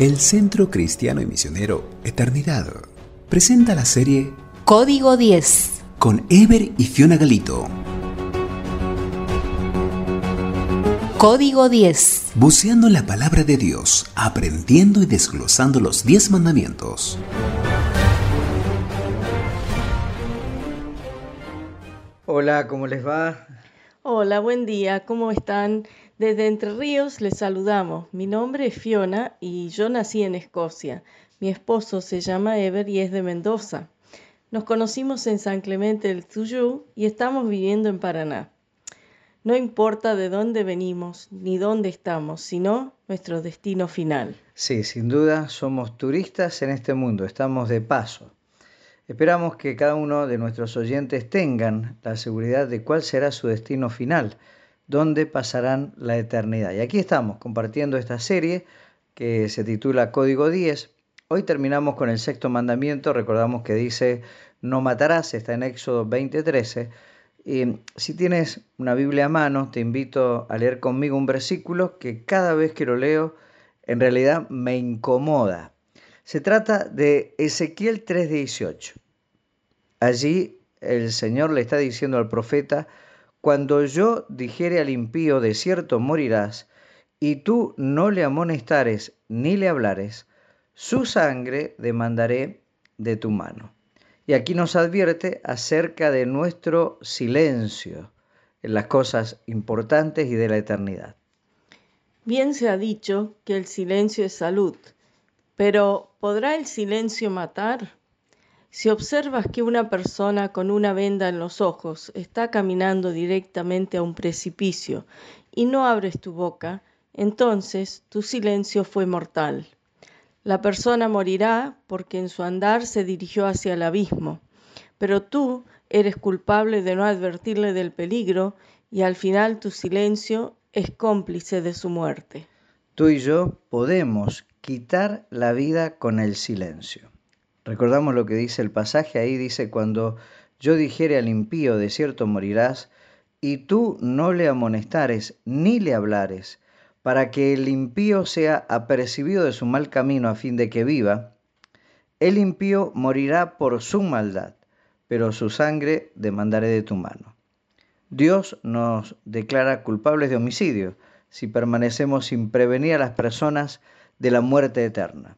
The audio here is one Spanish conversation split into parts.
El Centro Cristiano y Misionero Eternidad presenta la serie Código 10 con Ever y Fiona Galito. Código 10 Buceando en la palabra de Dios, aprendiendo y desglosando los 10 mandamientos. Hola, ¿cómo les va? Hola, buen día, ¿cómo están? Desde Entre Ríos les saludamos. Mi nombre es Fiona y yo nací en Escocia. Mi esposo se llama Ever y es de Mendoza. Nos conocimos en San Clemente del Tuyú y estamos viviendo en Paraná. No importa de dónde venimos ni dónde estamos, sino nuestro destino final. Sí, sin duda somos turistas en este mundo, estamos de paso. Esperamos que cada uno de nuestros oyentes tengan la seguridad de cuál será su destino final, dónde pasarán la eternidad. Y aquí estamos compartiendo esta serie que se titula Código 10. Hoy terminamos con el sexto mandamiento, recordamos que dice no matarás, está en Éxodo 20:13. Y si tienes una Biblia a mano, te invito a leer conmigo un versículo que cada vez que lo leo en realidad me incomoda. Se trata de Ezequiel 3:18. Allí el Señor le está diciendo al profeta, cuando yo dijere al impío, de cierto morirás, y tú no le amonestares ni le hablares, su sangre demandaré de tu mano. Y aquí nos advierte acerca de nuestro silencio en las cosas importantes y de la eternidad. Bien se ha dicho que el silencio es salud, pero ¿podrá el silencio matar? Si observas que una persona con una venda en los ojos está caminando directamente a un precipicio y no abres tu boca, entonces tu silencio fue mortal. La persona morirá porque en su andar se dirigió hacia el abismo, pero tú eres culpable de no advertirle del peligro y al final tu silencio es cómplice de su muerte. Tú y yo podemos quitar la vida con el silencio. Recordamos lo que dice el pasaje, ahí dice, cuando yo dijere al impío, de cierto morirás, y tú no le amonestares ni le hablares, para que el impío sea apercibido de su mal camino a fin de que viva, el impío morirá por su maldad, pero su sangre demandaré de tu mano. Dios nos declara culpables de homicidio si permanecemos sin prevenir a las personas de la muerte eterna.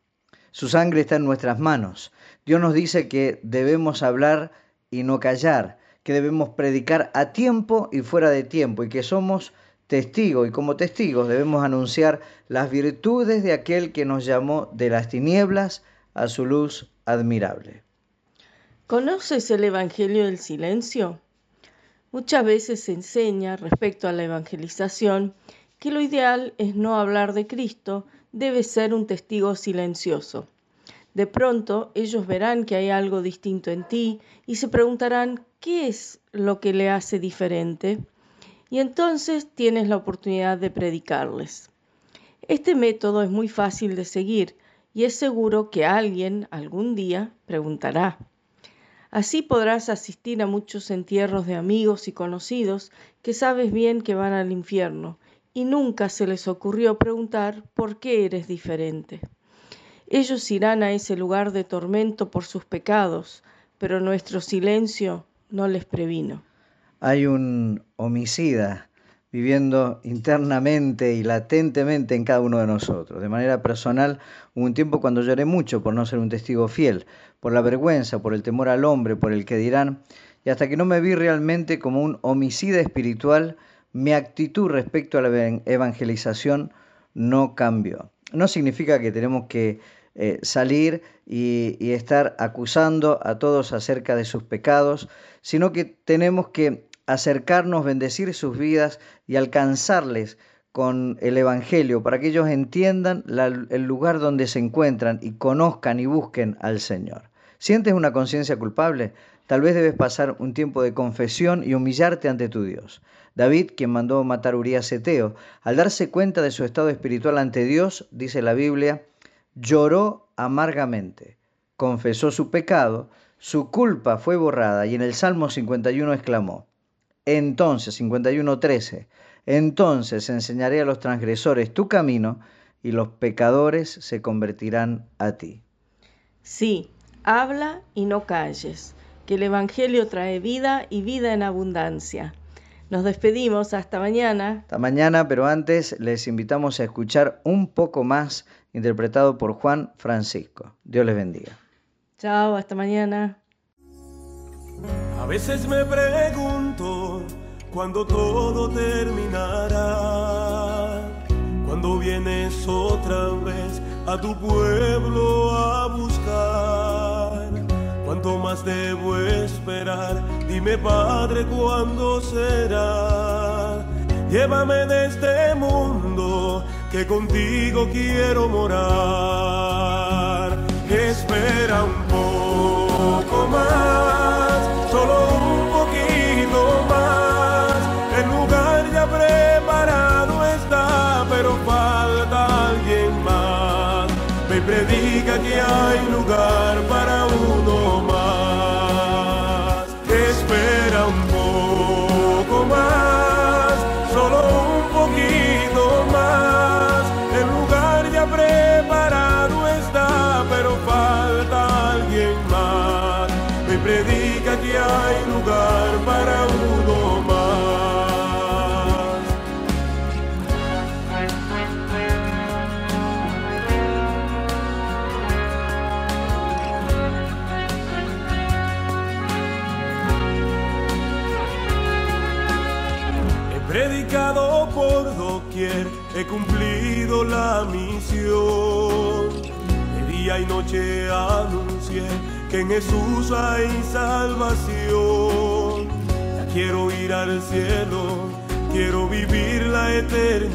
Su sangre está en nuestras manos. Dios nos dice que debemos hablar y no callar, que debemos predicar a tiempo y fuera de tiempo y que somos testigos y como testigos debemos anunciar las virtudes de aquel que nos llamó de las tinieblas a su luz admirable. ¿Conoces el Evangelio del Silencio? Muchas veces se enseña respecto a la evangelización que lo ideal es no hablar de Cristo, debe ser un testigo silencioso. De pronto ellos verán que hay algo distinto en ti y se preguntarán qué es lo que le hace diferente. Y entonces tienes la oportunidad de predicarles. Este método es muy fácil de seguir y es seguro que alguien algún día preguntará. Así podrás asistir a muchos entierros de amigos y conocidos que sabes bien que van al infierno y nunca se les ocurrió preguntar por qué eres diferente. Ellos irán a ese lugar de tormento por sus pecados, pero nuestro silencio no les previno. Hay un homicida viviendo internamente y latentemente en cada uno de nosotros. De manera personal, hubo un tiempo cuando lloré mucho por no ser un testigo fiel, por la vergüenza, por el temor al hombre, por el que dirán, y hasta que no me vi realmente como un homicida espiritual, mi actitud respecto a la evangelización no cambió. No significa que tenemos que eh, salir y, estar acusando a todos acerca de sus pecados, sino que tenemos que acercarnos, bendecir sus vidas y alcanzarles con el Evangelio para que ellos entiendan el lugar donde se encuentran y conozcan y busquen al Señor. ¿Sientes una conciencia culpable? Tal vez debes pasar un tiempo de confesión y humillarte ante tu Dios. David, quien mandó matar a Urias Eteo, al darse cuenta de su estado espiritual ante Dios, dice la Biblia, lloró amargamente, confesó su pecado, su culpa fue borrada y en el Salmo 51 exclamó, entonces, 51.13, entonces enseñaré a los transgresores tu camino y los pecadores se convertirán a ti. Sí, habla y no calles, que el Evangelio trae vida y vida en abundancia. Nos despedimos, hasta mañana. Hasta mañana, pero antes les invitamos a escuchar un poco más interpretado por Juan Francisco. Dios les bendiga. Chao, hasta mañana. A veces me pregunto cuándo todo terminará, cuando vienes otra vez a tu pueblo a buscar. ¿Cuánto más debo esperar? Dime, Padre, ¿cuándo será? Llévame de este mundo que contigo quiero morar. Espera un poco más, solo un poquito más. El lugar ya preparado está, pero falta alguien más. Me predica que hay lugar para Por doquier, he cumplido la misión. De día y noche anuncié que en Jesús hay salvación. Ya quiero ir al cielo, quiero vivir la eternidad.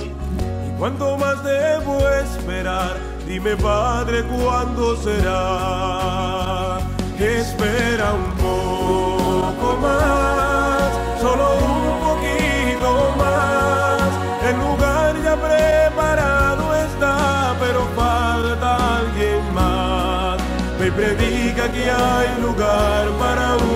¿Y cuánto más debo esperar? Dime, Padre, ¿cuándo será? Espera un poco más, solo un El lugar ya preparado está, pero falta alguien más. Me predica que hay lugar para uno